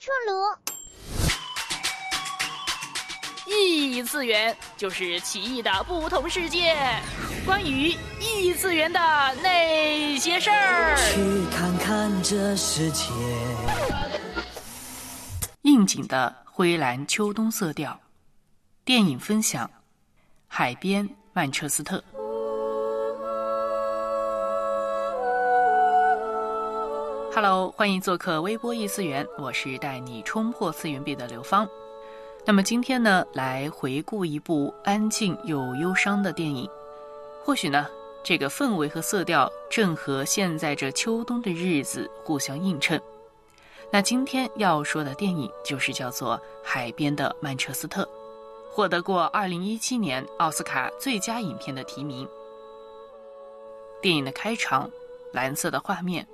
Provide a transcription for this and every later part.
春炉。异次元就是奇异的不同世界，关于异次元的那些事儿。去看看这世界。应景的灰蓝秋冬色调，电影分享，海边曼彻斯特。Hello，欢迎做客微波异次元，我是带你冲破次元壁的刘芳。那么今天呢，来回顾一部安静又忧伤的电影。或许呢，这个氛围和色调正和现在这秋冬的日子互相映衬。那今天要说的电影就是叫做《海边的曼彻斯特》，获得过2017年奥斯卡最佳影片的提名。电影的开场，蓝色的画面。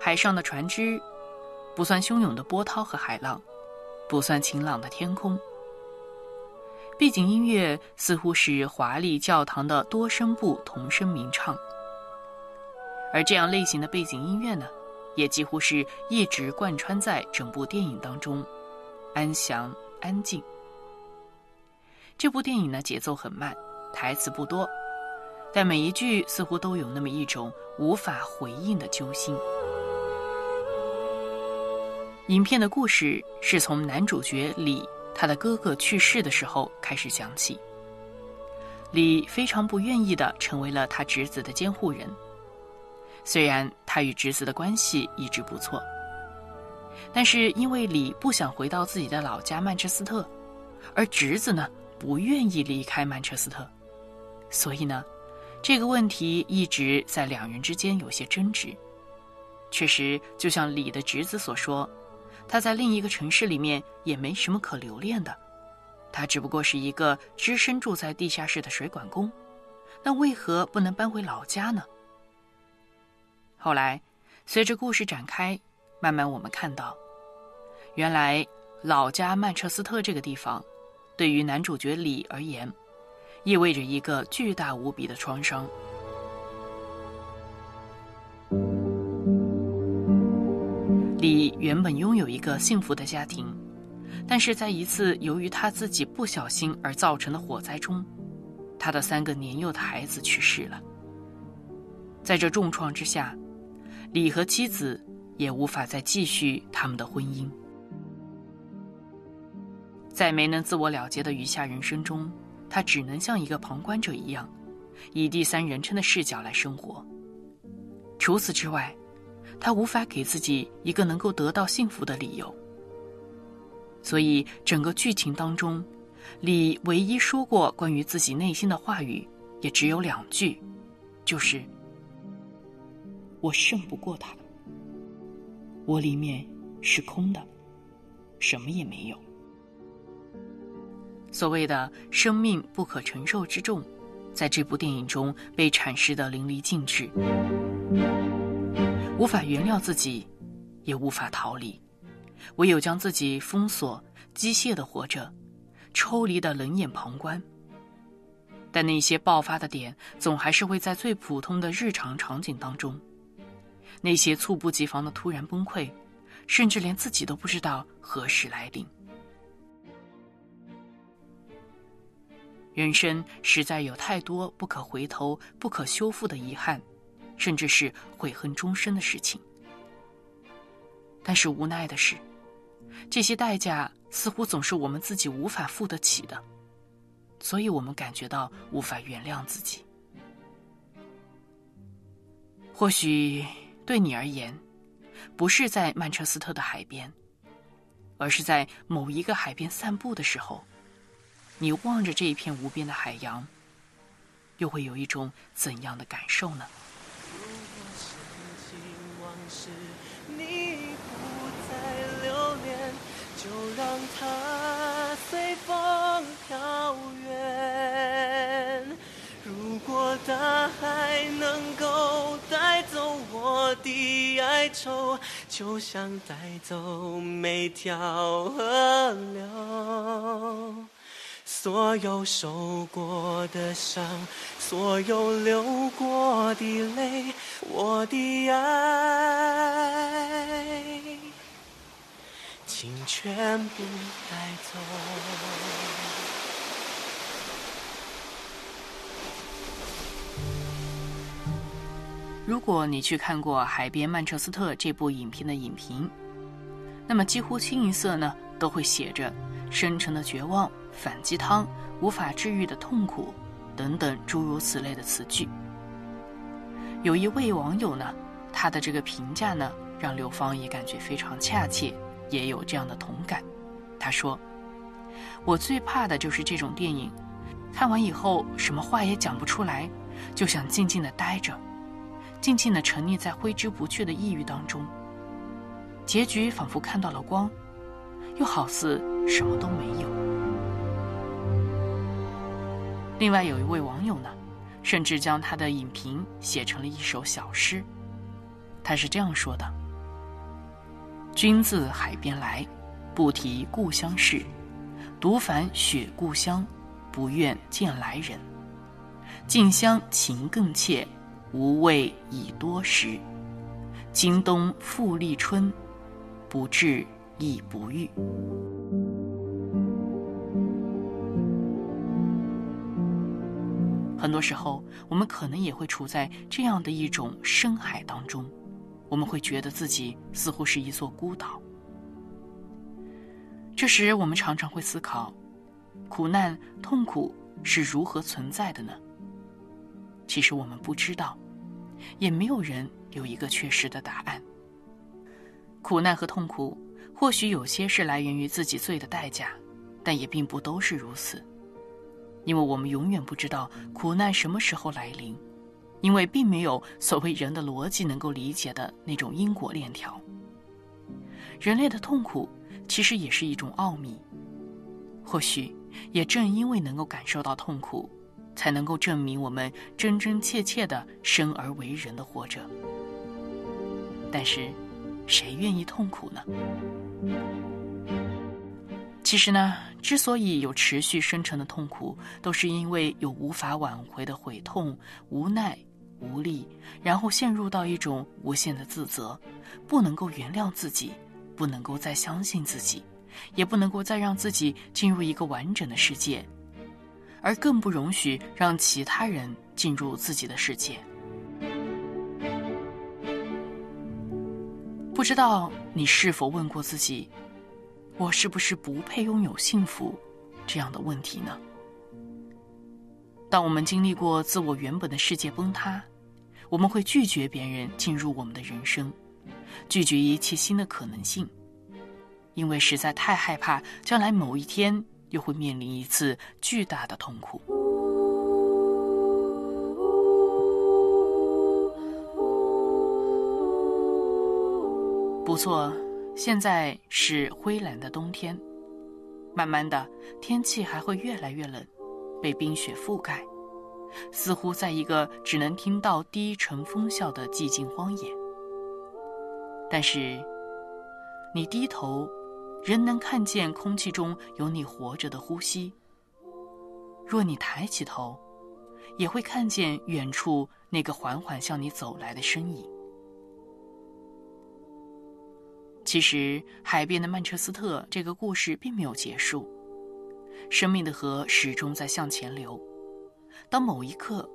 海上的船只，不算汹涌的波涛和海浪，不算晴朗的天空。背景音乐似乎是华丽教堂的多声部童声鸣唱，而这样类型的背景音乐呢，也几乎是一直贯穿在整部电影当中，安详安静。这部电影呢，节奏很慢，台词不多，但每一句似乎都有那么一种无法回应的揪心。影片的故事是从男主角李他的哥哥去世的时候开始讲起。李非常不愿意的成为了他侄子的监护人，虽然他与侄子的关系一直不错，但是因为李不想回到自己的老家曼彻斯特，而侄子呢不愿意离开曼彻斯特，所以呢，这个问题一直在两人之间有些争执。确实，就像李的侄子所说。他在另一个城市里面也没什么可留恋的，他只不过是一个只身住在地下室的水管工，那为何不能搬回老家呢？后来，随着故事展开，慢慢我们看到，原来老家曼彻斯特这个地方，对于男主角李而言，意味着一个巨大无比的创伤。原本拥有一个幸福的家庭，但是在一次由于他自己不小心而造成的火灾中，他的三个年幼的孩子去世了。在这重创之下，李和妻子也无法再继续他们的婚姻。在没能自我了结的余下人生中，他只能像一个旁观者一样，以第三人称的视角来生活。除此之外。他无法给自己一个能够得到幸福的理由，所以整个剧情当中，李唯一说过关于自己内心的话语，也只有两句，就是“我胜不过他，我里面是空的，什么也没有。”所谓的生命不可承受之重，在这部电影中被阐释的淋漓尽致。无法原谅自己，也无法逃离，唯有将自己封锁、机械的活着，抽离的冷眼旁观。但那些爆发的点，总还是会在最普通的日常场景当中。那些猝不及防的突然崩溃，甚至连自己都不知道何时来临。人生实在有太多不可回头、不可修复的遗憾。甚至是悔恨终身的事情，但是无奈的是，这些代价似乎总是我们自己无法付得起的，所以我们感觉到无法原谅自己。或许对你而言，不是在曼彻斯特的海边，而是在某一个海边散步的时候，你望着这一片无边的海洋，又会有一种怎样的感受呢？如果想起往事，你不再留恋，就让它随风飘远。如果大海能够带走我的哀愁，就像带走每条河流。所有受过的伤，所有流过的泪，我的爱。请全部带走。如果你去看过《海边曼彻斯特》这部影片的影评，那么几乎清一色呢都会写着深沉的绝望、反鸡汤、无法治愈的痛苦等等诸如此类的词句。有一位网友呢，他的这个评价呢，让刘芳也感觉非常恰切，也有这样的同感。他说：“我最怕的就是这种电影，看完以后什么话也讲不出来，就想静静的待着。”静静地沉溺在挥之不去的抑郁当中，结局仿佛看到了光，又好似什么都没有。另外有一位网友呢，甚至将他的影评写成了一首小诗，他是这样说的：“君自海边来，不提故乡事，独烦雪故乡，不愿见来人。近乡情更怯。”无味已多时，今冬复立春，不治亦不愈。很多时候，我们可能也会处在这样的一种深海当中，我们会觉得自己似乎是一座孤岛。这时，我们常常会思考：苦难、痛苦是如何存在的呢？其实我们不知道，也没有人有一个确实的答案。苦难和痛苦，或许有些是来源于自己罪的代价，但也并不都是如此。因为我们永远不知道苦难什么时候来临，因为并没有所谓人的逻辑能够理解的那种因果链条。人类的痛苦其实也是一种奥秘，或许也正因为能够感受到痛苦。才能够证明我们真真切切的生而为人的活着。但是，谁愿意痛苦呢？其实呢，之所以有持续深沉的痛苦，都是因为有无法挽回的悔痛、无奈、无力，然后陷入到一种无限的自责，不能够原谅自己，不能够再相信自己，也不能够再让自己进入一个完整的世界。而更不容许让其他人进入自己的世界。不知道你是否问过自己：“我是不是不配拥有幸福？”这样的问题呢？当我们经历过自我原本的世界崩塌，我们会拒绝别人进入我们的人生，拒绝一切新的可能性，因为实在太害怕将来某一天。又会面临一次巨大的痛苦。不错，现在是灰蓝的冬天，慢慢的天气还会越来越冷，被冰雪覆盖，似乎在一个只能听到低沉风啸的寂静荒野。但是，你低头。仍能看见空气中有你活着的呼吸。若你抬起头，也会看见远处那个缓缓向你走来的身影。其实，海边的曼彻斯特这个故事并没有结束，生命的河始终在向前流。当某一刻，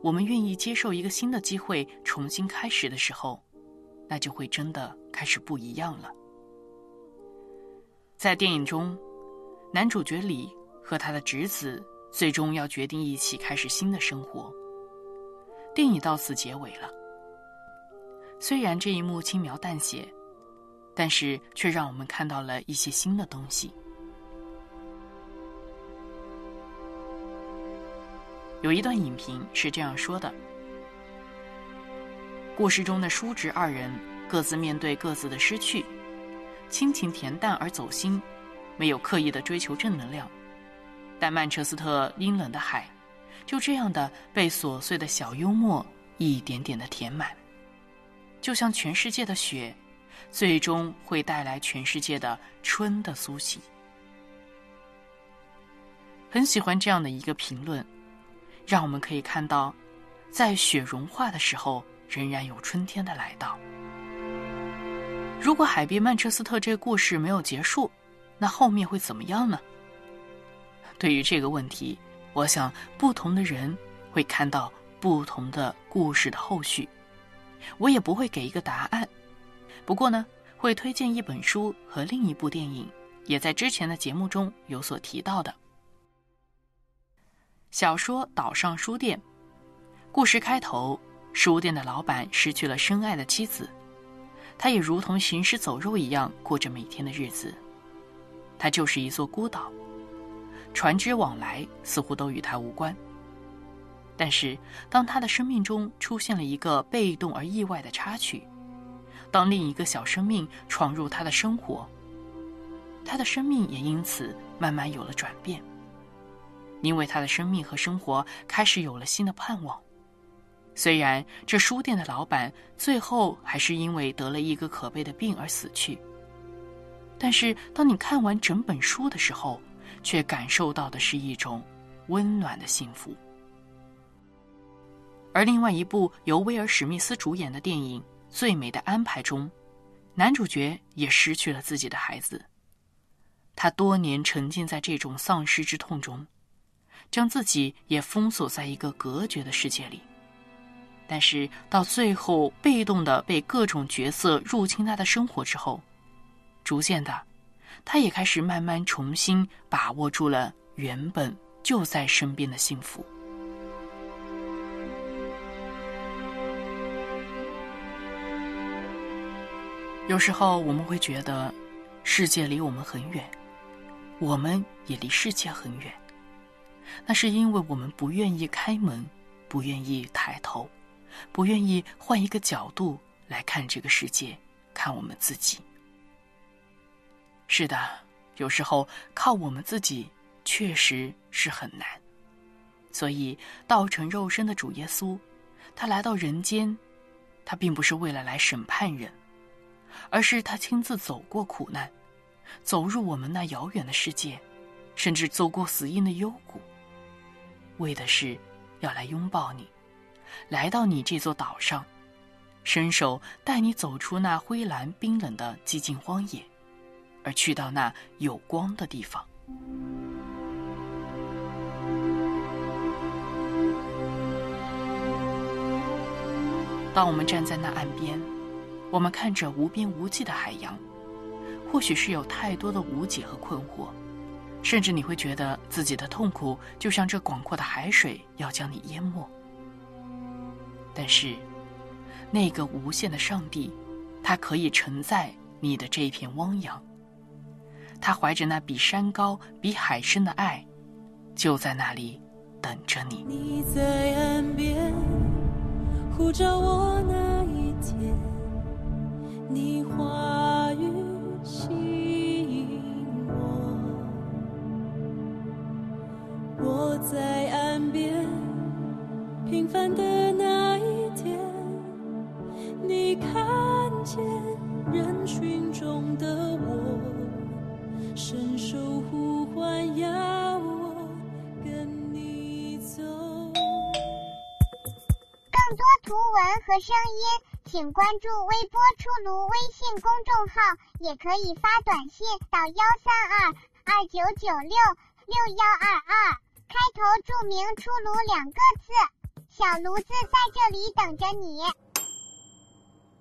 我们愿意接受一个新的机会重新开始的时候，那就会真的开始不一样了。在电影中，男主角李和他的侄子最终要决定一起开始新的生活。电影到此结尾了。虽然这一幕轻描淡写，但是却让我们看到了一些新的东西。有一段影评是这样说的：故事中的叔侄二人各自面对各自的失去。亲情恬淡而走心，没有刻意的追求正能量，但曼彻斯特阴冷的海，就这样的被琐碎的小幽默一点点的填满，就像全世界的雪，最终会带来全世界的春的苏醒。很喜欢这样的一个评论，让我们可以看到，在雪融化的时候，仍然有春天的来到。如果海边曼彻斯特这个故事没有结束，那后面会怎么样呢？对于这个问题，我想不同的人会看到不同的故事的后续，我也不会给一个答案。不过呢，会推荐一本书和另一部电影，也在之前的节目中有所提到的小说《岛上书店》。故事开头，书店的老板失去了深爱的妻子，他也如同行尸走肉一样过着每天的日子。他就是一座孤岛，船只往来似乎都与他无关。但是，当他的生命中出现了一个被动而意外的插曲，当另一个小生命闯入他的生活，他的生命也因此慢慢有了转变，因为他的生命和生活开始有了新的盼望。虽然这书店的老板最后还是因为得了一个可悲的病而死去，但是当你看完整本书的时候，却感受到的是一种温暖的幸福。而另外一部由威尔·史密斯主演的电影《最美的安排》中，男主角也失去了自己的孩子，他多年沉浸在这种丧失之痛中，将自己也封锁在一个隔绝的世界里。但是到最后，被动的被各种角色入侵他的生活之后，逐渐的，他也开始慢慢重新把握住了原本就在身边的幸福。有时候我们会觉得，世界离我们很远，我们也离世界很远，那是因为我们不愿意开门，不愿意抬头。不愿意换一个角度来看这个世界，看我们自己。是的，有时候靠我们自己确实是很难。所以，道成肉身的主耶稣，他来到人间，他并不是为了来审判人，而是他亲自走过苦难，走入我们那遥远的世界，甚至走过死荫的幽谷，为的是要来拥抱你。来到你这座岛上，伸手带你走出那灰蓝冰冷的寂静荒野，而去到那有光的地方。当我们站在那岸边，我们看着无边无际的海洋，或许是有太多的无解和困惑，甚至你会觉得自己的痛苦就像这广阔的海水要将你淹没。但是，那个无限的上帝，他可以承载你的这一片汪洋。他怀着那比山高、比海深的爱，就在那里等着你。你在岸边呼着我那一天，你话语吸引我，我在岸边平凡的那一天。你看见人群中的我，伸手呼唤，要我跟你走。更多图文和声音，请关注微波出炉微信公众号，也可以发短信到幺三二二九九六六幺二二，开头注明“出炉”两个字，小炉子在这里等着你。